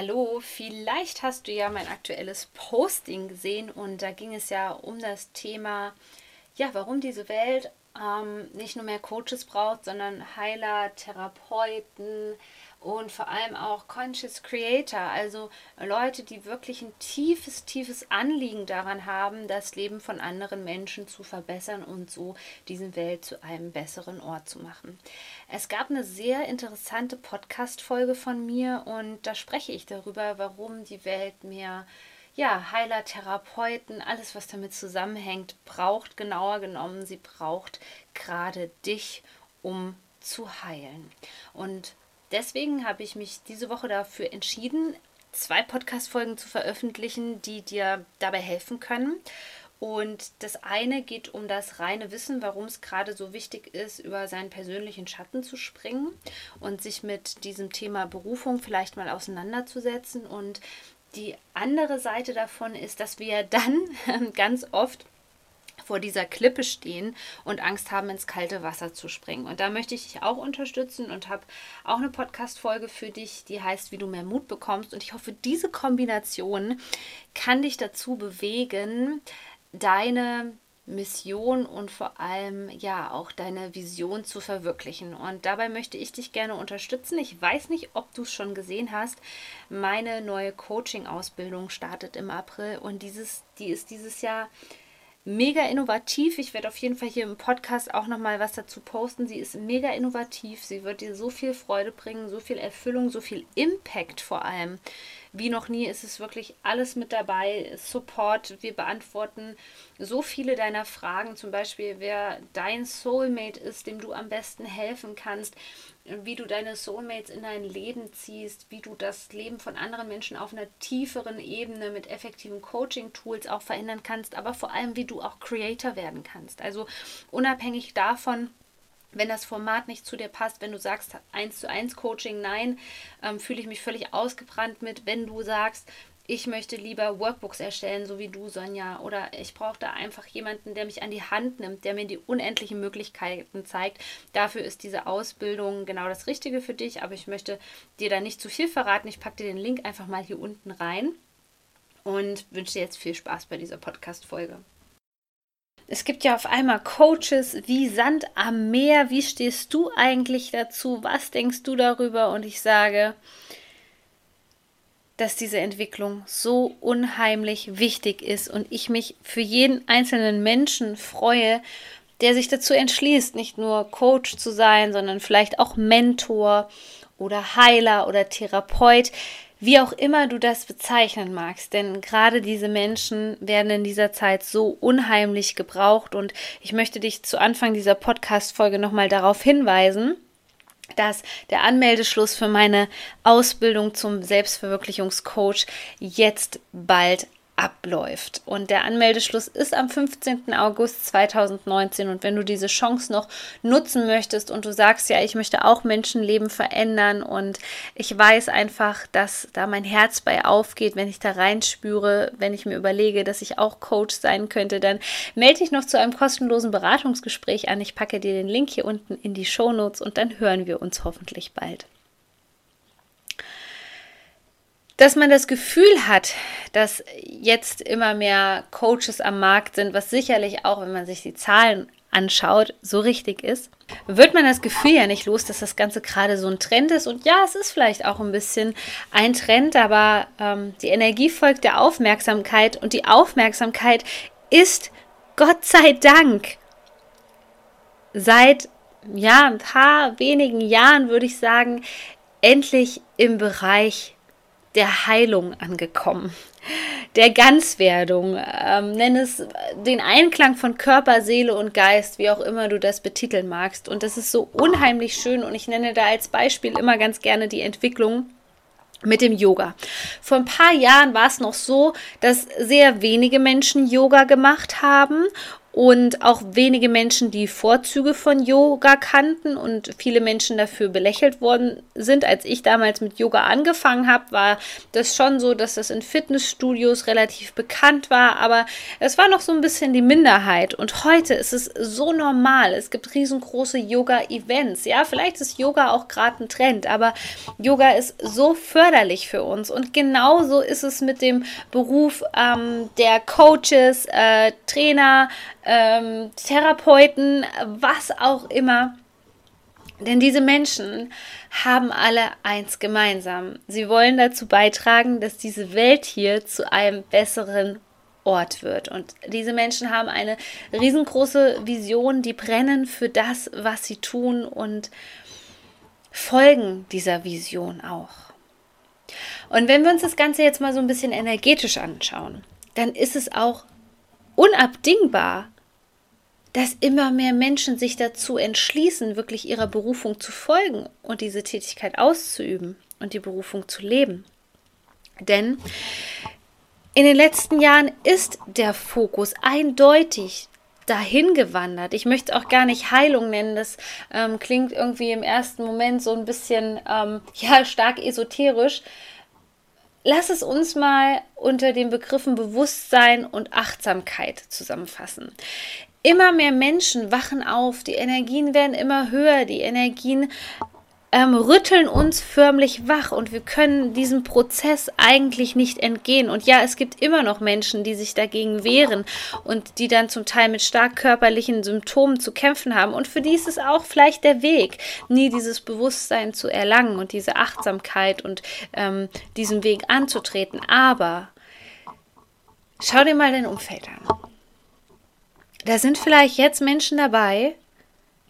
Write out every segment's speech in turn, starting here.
Hallo, vielleicht hast du ja mein aktuelles Posting gesehen und da ging es ja um das Thema, ja, warum diese Welt ähm, nicht nur mehr Coaches braucht, sondern Heiler, Therapeuten, und vor allem auch Conscious Creator, also Leute, die wirklich ein tiefes, tiefes Anliegen daran haben, das Leben von anderen Menschen zu verbessern und so diese Welt zu einem besseren Ort zu machen. Es gab eine sehr interessante Podcast-Folge von mir und da spreche ich darüber, warum die Welt mehr ja, Heiler, Therapeuten, alles, was damit zusammenhängt, braucht genauer genommen, sie braucht gerade dich, um zu heilen. Und deswegen habe ich mich diese Woche dafür entschieden, zwei Podcast-Folgen zu veröffentlichen, die dir dabei helfen können. Und das eine geht um das reine Wissen, warum es gerade so wichtig ist, über seinen persönlichen Schatten zu springen und sich mit diesem Thema Berufung vielleicht mal auseinanderzusetzen. Und die andere Seite davon ist, dass wir dann ganz oft vor dieser Klippe stehen und Angst haben, ins kalte Wasser zu springen. Und da möchte ich dich auch unterstützen und habe auch eine Podcast-Folge für dich, die heißt, wie du mehr Mut bekommst. Und ich hoffe, diese Kombination kann dich dazu bewegen, deine Mission und vor allem ja auch deine Vision zu verwirklichen. Und dabei möchte ich dich gerne unterstützen. Ich weiß nicht, ob du es schon gesehen hast. Meine neue Coaching-Ausbildung startet im April und dieses, die ist dieses Jahr mega innovativ. Ich werde auf jeden Fall hier im Podcast auch noch mal was dazu posten. Sie ist mega innovativ. Sie wird dir so viel Freude bringen, so viel Erfüllung, so viel Impact vor allem. Wie noch nie ist es wirklich alles mit dabei. Support. Wir beantworten so viele deiner Fragen. Zum Beispiel, wer dein Soulmate ist, dem du am besten helfen kannst wie du deine Soulmates in dein Leben ziehst, wie du das Leben von anderen Menschen auf einer tieferen Ebene mit effektiven Coaching-Tools auch verändern kannst, aber vor allem, wie du auch Creator werden kannst. Also unabhängig davon, wenn das Format nicht zu dir passt, wenn du sagst 1 zu 1 Coaching, nein, ähm, fühle ich mich völlig ausgebrannt mit. Wenn du sagst, ich möchte lieber Workbooks erstellen, so wie du, Sonja, oder ich brauche da einfach jemanden, der mich an die Hand nimmt, der mir die unendlichen Möglichkeiten zeigt. Dafür ist diese Ausbildung genau das Richtige für dich, aber ich möchte dir da nicht zu viel verraten. Ich packe dir den Link einfach mal hier unten rein und wünsche dir jetzt viel Spaß bei dieser Podcast-Folge. Es gibt ja auf einmal Coaches wie Sand am Meer. Wie stehst du eigentlich dazu? Was denkst du darüber? Und ich sage, dass diese Entwicklung so unheimlich wichtig ist und ich mich für jeden einzelnen Menschen freue, der sich dazu entschließt, nicht nur Coach zu sein, sondern vielleicht auch Mentor oder Heiler oder Therapeut, wie auch immer du das bezeichnen magst. Denn gerade diese Menschen werden in dieser Zeit so unheimlich gebraucht und ich möchte dich zu Anfang dieser Podcast-Folge nochmal darauf hinweisen, dass der Anmeldeschluss für meine Ausbildung zum Selbstverwirklichungscoach jetzt bald abläuft. Und der Anmeldeschluss ist am 15. August 2019. Und wenn du diese Chance noch nutzen möchtest und du sagst, ja, ich möchte auch Menschenleben verändern und ich weiß einfach, dass da mein Herz bei aufgeht, wenn ich da reinspüre, wenn ich mir überlege, dass ich auch Coach sein könnte, dann melde dich noch zu einem kostenlosen Beratungsgespräch an. Ich packe dir den Link hier unten in die Show Notes und dann hören wir uns hoffentlich bald dass man das Gefühl hat, dass jetzt immer mehr Coaches am Markt sind, was sicherlich auch, wenn man sich die Zahlen anschaut, so richtig ist, wird man das Gefühl ja nicht los, dass das Ganze gerade so ein Trend ist. Und ja, es ist vielleicht auch ein bisschen ein Trend, aber ähm, die Energie folgt der Aufmerksamkeit und die Aufmerksamkeit ist Gott sei Dank seit ja, ein paar wenigen Jahren, würde ich sagen, endlich im Bereich der Heilung angekommen, der Ganzwerdung. Ähm, nenn es den Einklang von Körper, Seele und Geist, wie auch immer du das betiteln magst. Und das ist so unheimlich schön und ich nenne da als Beispiel immer ganz gerne die Entwicklung mit dem Yoga. Vor ein paar Jahren war es noch so, dass sehr wenige Menschen Yoga gemacht haben und auch wenige Menschen die Vorzüge von Yoga kannten und viele Menschen dafür belächelt worden sind. Als ich damals mit Yoga angefangen habe, war das schon so, dass das in Fitnessstudios relativ bekannt war, aber es war noch so ein bisschen die Minderheit und heute ist es so normal. Es gibt riesengroße Yoga-Events. Ja, vielleicht ist Yoga auch gerade ein Trend, aber Yoga ist so förderlich für uns und genauso ist es mit dem Beruf ähm, der Coaches, äh, Trainer, ähm, Therapeuten, was auch immer. Denn diese Menschen haben alle eins gemeinsam. Sie wollen dazu beitragen, dass diese Welt hier zu einem besseren Ort wird. Und diese Menschen haben eine riesengroße Vision, die brennen für das, was sie tun und folgen dieser Vision auch. Und wenn wir uns das Ganze jetzt mal so ein bisschen energetisch anschauen, dann ist es auch unabdingbar, dass immer mehr Menschen sich dazu entschließen, wirklich ihrer Berufung zu folgen und diese Tätigkeit auszuüben und die Berufung zu leben. Denn in den letzten Jahren ist der Fokus eindeutig dahin gewandert. Ich möchte auch gar nicht Heilung nennen. Das ähm, klingt irgendwie im ersten Moment so ein bisschen ähm, ja stark esoterisch. Lass es uns mal unter den Begriffen Bewusstsein und Achtsamkeit zusammenfassen. Immer mehr Menschen wachen auf, die Energien werden immer höher, die Energien ähm, rütteln uns förmlich wach und wir können diesem Prozess eigentlich nicht entgehen. Und ja, es gibt immer noch Menschen, die sich dagegen wehren und die dann zum Teil mit stark körperlichen Symptomen zu kämpfen haben. Und für die ist es auch vielleicht der Weg, nie dieses Bewusstsein zu erlangen und diese Achtsamkeit und ähm, diesen Weg anzutreten. Aber schau dir mal dein Umfeld an. Da sind vielleicht jetzt Menschen dabei,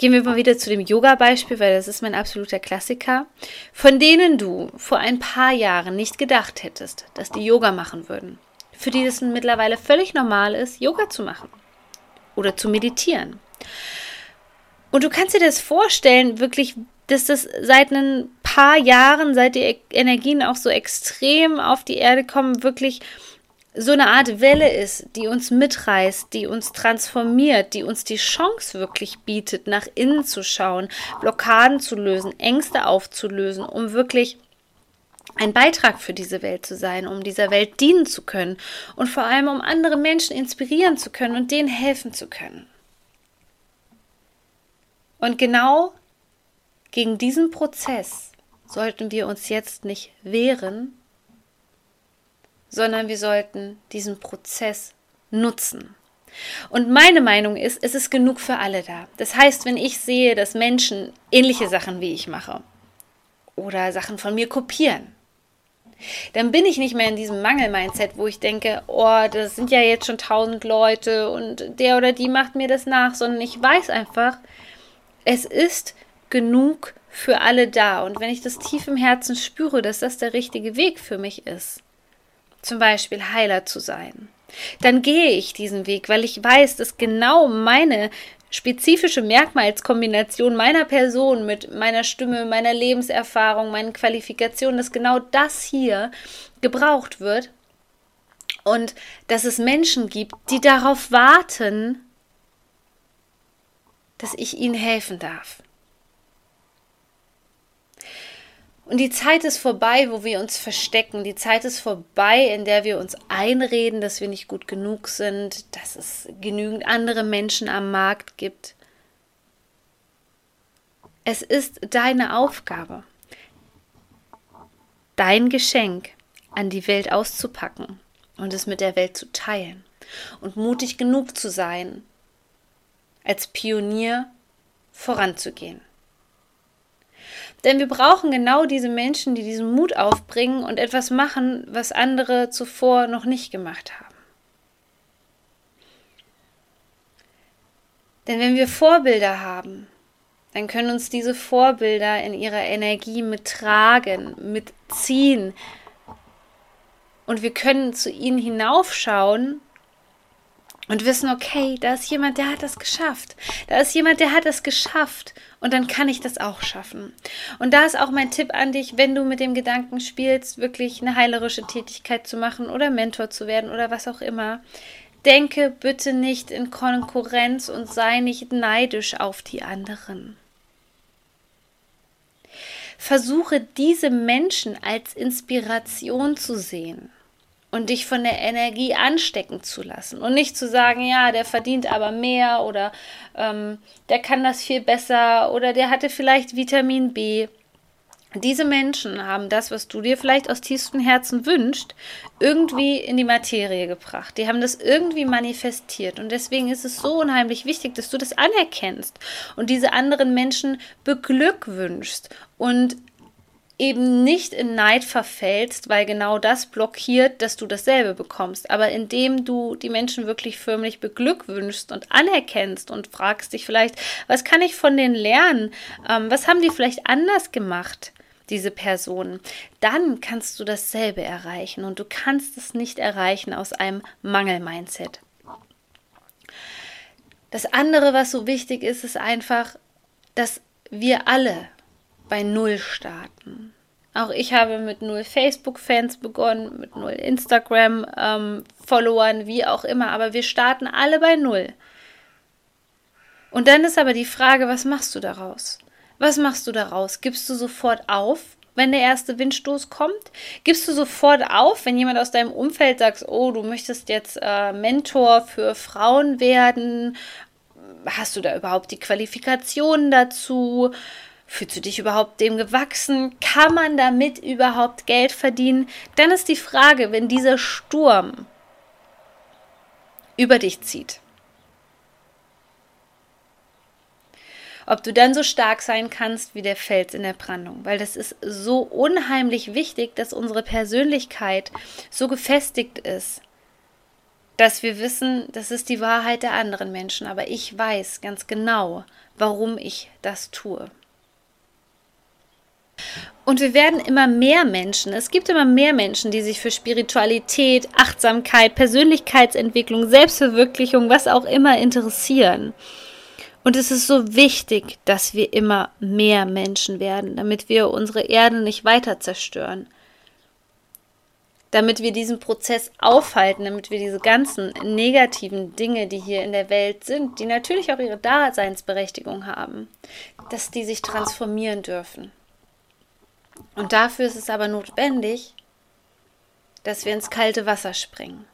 Gehen wir mal wieder zu dem Yoga-Beispiel, weil das ist mein absoluter Klassiker, von denen du vor ein paar Jahren nicht gedacht hättest, dass die Yoga machen würden. Für die es mittlerweile völlig normal ist, Yoga zu machen oder zu meditieren. Und du kannst dir das vorstellen, wirklich, dass das seit ein paar Jahren, seit die Energien auch so extrem auf die Erde kommen, wirklich so eine Art Welle ist, die uns mitreißt, die uns transformiert, die uns die Chance wirklich bietet, nach innen zu schauen, Blockaden zu lösen, Ängste aufzulösen, um wirklich ein Beitrag für diese Welt zu sein, um dieser Welt dienen zu können und vor allem um andere Menschen inspirieren zu können und denen helfen zu können. Und genau gegen diesen Prozess sollten wir uns jetzt nicht wehren, sondern wir sollten diesen Prozess nutzen. Und meine Meinung ist, es ist genug für alle da. Das heißt, wenn ich sehe, dass Menschen ähnliche Sachen wie ich mache oder Sachen von mir kopieren, dann bin ich nicht mehr in diesem Mangel-Mindset, wo ich denke, oh, das sind ja jetzt schon tausend Leute und der oder die macht mir das nach, sondern ich weiß einfach, es ist genug für alle da. Und wenn ich das tief im Herzen spüre, dass das der richtige Weg für mich ist, zum Beispiel Heiler zu sein, dann gehe ich diesen Weg, weil ich weiß, dass genau meine spezifische Merkmalskombination meiner Person mit meiner Stimme, meiner Lebenserfahrung, meinen Qualifikationen, dass genau das hier gebraucht wird und dass es Menschen gibt, die darauf warten, dass ich ihnen helfen darf. Und die Zeit ist vorbei, wo wir uns verstecken. Die Zeit ist vorbei, in der wir uns einreden, dass wir nicht gut genug sind, dass es genügend andere Menschen am Markt gibt. Es ist deine Aufgabe, dein Geschenk an die Welt auszupacken und es mit der Welt zu teilen und mutig genug zu sein, als Pionier voranzugehen. Denn wir brauchen genau diese Menschen, die diesen Mut aufbringen und etwas machen, was andere zuvor noch nicht gemacht haben. Denn wenn wir Vorbilder haben, dann können uns diese Vorbilder in ihrer Energie mittragen, mitziehen. Und wir können zu ihnen hinaufschauen und wissen, okay, da ist jemand, der hat das geschafft. Da ist jemand, der hat das geschafft. Und dann kann ich das auch schaffen. Und da ist auch mein Tipp an dich, wenn du mit dem Gedanken spielst, wirklich eine heilerische Tätigkeit zu machen oder Mentor zu werden oder was auch immer, Denke bitte nicht in Konkurrenz und sei nicht neidisch auf die anderen. Versuche diese Menschen als Inspiration zu sehen und dich von der Energie anstecken zu lassen und nicht zu sagen, ja, der verdient aber mehr oder ähm, der kann das viel besser oder der hatte vielleicht Vitamin B. Diese Menschen haben das, was du dir vielleicht aus tiefstem Herzen wünschst, irgendwie in die Materie gebracht. Die haben das irgendwie manifestiert. Und deswegen ist es so unheimlich wichtig, dass du das anerkennst und diese anderen Menschen beglückwünschst und eben nicht in Neid verfällst, weil genau das blockiert, dass du dasselbe bekommst. Aber indem du die Menschen wirklich förmlich beglückwünschst und anerkennst und fragst dich vielleicht, was kann ich von denen lernen? Ähm, was haben die vielleicht anders gemacht? diese Personen, dann kannst du dasselbe erreichen und du kannst es nicht erreichen aus einem Mangel-Mindset. Das andere, was so wichtig ist, ist einfach, dass wir alle bei Null starten. Auch ich habe mit null Facebook-Fans begonnen, mit null Instagram-Followern, ähm, wie auch immer, aber wir starten alle bei Null. Und dann ist aber die Frage, was machst du daraus? Was machst du daraus? Gibst du sofort auf, wenn der erste Windstoß kommt? Gibst du sofort auf, wenn jemand aus deinem Umfeld sagt, oh, du möchtest jetzt äh, Mentor für Frauen werden? Hast du da überhaupt die Qualifikationen dazu? Fühlst du dich überhaupt dem gewachsen? Kann man damit überhaupt Geld verdienen? Dann ist die Frage, wenn dieser Sturm über dich zieht, ob du dann so stark sein kannst wie der Fels in der Brandung, weil das ist so unheimlich wichtig, dass unsere Persönlichkeit so gefestigt ist, dass wir wissen, das ist die Wahrheit der anderen Menschen, aber ich weiß ganz genau, warum ich das tue. Und wir werden immer mehr Menschen, es gibt immer mehr Menschen, die sich für Spiritualität, Achtsamkeit, Persönlichkeitsentwicklung, Selbstverwirklichung, was auch immer interessieren. Und es ist so wichtig, dass wir immer mehr Menschen werden, damit wir unsere Erde nicht weiter zerstören. Damit wir diesen Prozess aufhalten, damit wir diese ganzen negativen Dinge, die hier in der Welt sind, die natürlich auch ihre Daseinsberechtigung haben, dass die sich transformieren dürfen. Und dafür ist es aber notwendig, dass wir ins kalte Wasser springen.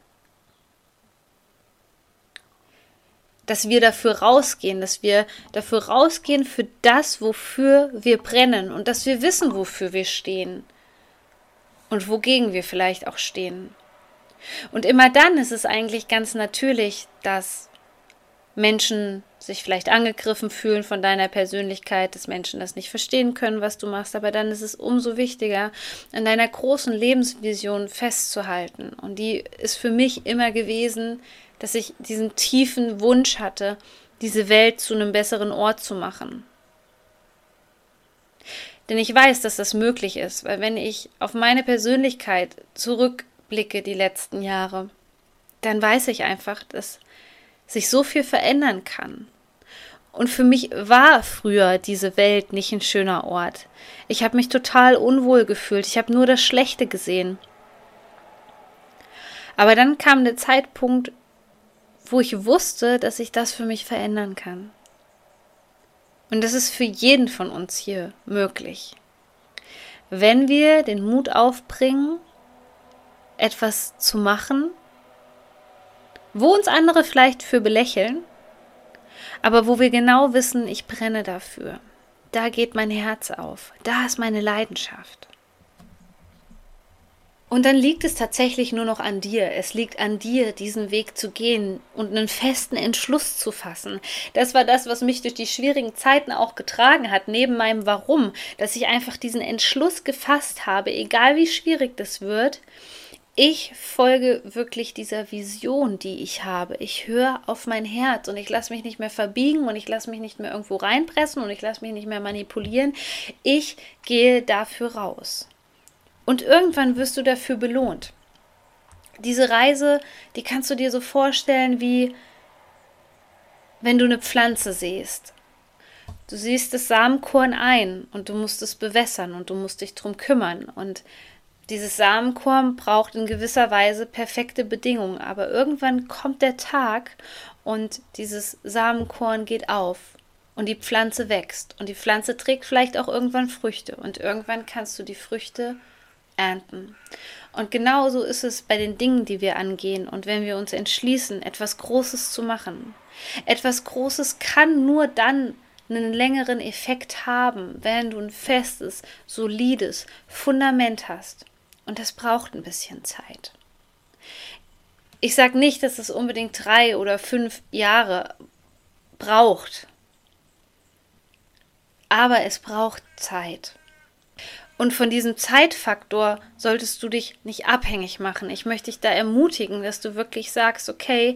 Dass wir dafür rausgehen, dass wir dafür rausgehen für das, wofür wir brennen und dass wir wissen, wofür wir stehen und wogegen wir vielleicht auch stehen. Und immer dann ist es eigentlich ganz natürlich, dass Menschen sich vielleicht angegriffen fühlen von deiner Persönlichkeit, dass Menschen das nicht verstehen können, was du machst, aber dann ist es umso wichtiger, an deiner großen Lebensvision festzuhalten. Und die ist für mich immer gewesen, dass ich diesen tiefen Wunsch hatte, diese Welt zu einem besseren Ort zu machen. Denn ich weiß, dass das möglich ist, weil wenn ich auf meine Persönlichkeit zurückblicke die letzten Jahre, dann weiß ich einfach, dass sich so viel verändern kann. Und für mich war früher diese Welt nicht ein schöner Ort. Ich habe mich total unwohl gefühlt. Ich habe nur das Schlechte gesehen. Aber dann kam der Zeitpunkt, wo ich wusste, dass ich das für mich verändern kann. Und das ist für jeden von uns hier möglich. Wenn wir den Mut aufbringen, etwas zu machen, wo uns andere vielleicht für belächeln, aber wo wir genau wissen, ich brenne dafür. Da geht mein Herz auf. Da ist meine Leidenschaft. Und dann liegt es tatsächlich nur noch an dir. Es liegt an dir, diesen Weg zu gehen und einen festen Entschluss zu fassen. Das war das, was mich durch die schwierigen Zeiten auch getragen hat, neben meinem Warum, dass ich einfach diesen Entschluss gefasst habe, egal wie schwierig das wird, ich folge wirklich dieser Vision, die ich habe. Ich höre auf mein Herz und ich lasse mich nicht mehr verbiegen und ich lasse mich nicht mehr irgendwo reinpressen und ich lasse mich nicht mehr manipulieren. Ich gehe dafür raus. Und irgendwann wirst du dafür belohnt. Diese Reise, die kannst du dir so vorstellen, wie wenn du eine Pflanze siehst. Du siehst das Samenkorn ein und du musst es bewässern und du musst dich drum kümmern und Dieses Samenkorn braucht in gewisser Weise perfekte Bedingungen, aber irgendwann kommt der Tag und dieses Samenkorn geht auf und die Pflanze wächst und die Pflanze trägt vielleicht auch irgendwann Früchte und irgendwann kannst du die Früchte ernten. Und genauso ist es bei den Dingen, die wir angehen und wenn wir uns entschließen, etwas Großes zu machen. Etwas Großes kann nur dann einen längeren Effekt haben, wenn du ein festes, solides Fundament hast. Und das braucht ein bisschen Zeit. Ich sage nicht, dass es unbedingt drei oder fünf Jahre braucht, aber es braucht Zeit. Und von diesem Zeitfaktor solltest du dich nicht abhängig machen. Ich möchte dich da ermutigen, dass du wirklich sagst, okay,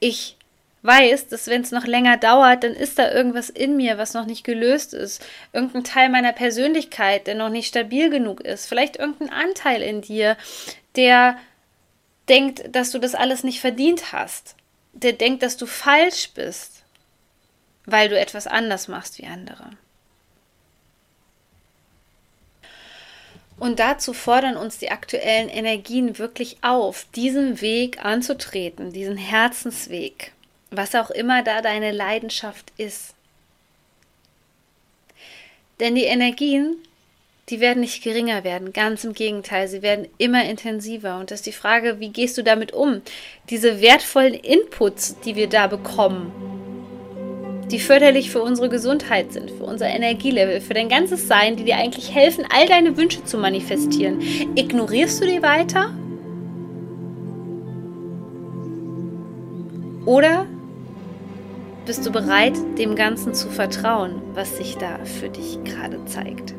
ich weiß, dass wenn es noch länger dauert, dann ist da irgendwas in mir, was noch nicht gelöst ist. Irgendein Teil meiner Persönlichkeit, der noch nicht stabil genug ist. Vielleicht irgendein Anteil in dir, der denkt, dass du das alles nicht verdient hast. Der denkt, dass du falsch bist, weil du etwas anders machst wie andere. Und dazu fordern uns die aktuellen Energien wirklich auf, diesen Weg anzutreten, diesen Herzensweg was auch immer da deine Leidenschaft ist. Denn die Energien, die werden nicht geringer werden, ganz im Gegenteil, sie werden immer intensiver. Und das ist die Frage, wie gehst du damit um? Diese wertvollen Inputs, die wir da bekommen, die förderlich für unsere Gesundheit sind, für unser Energielevel, für dein ganzes Sein, die dir eigentlich helfen, all deine Wünsche zu manifestieren. Ignorierst du die weiter? Oder bist du bereit, dem Ganzen zu vertrauen, was sich da für dich gerade zeigt?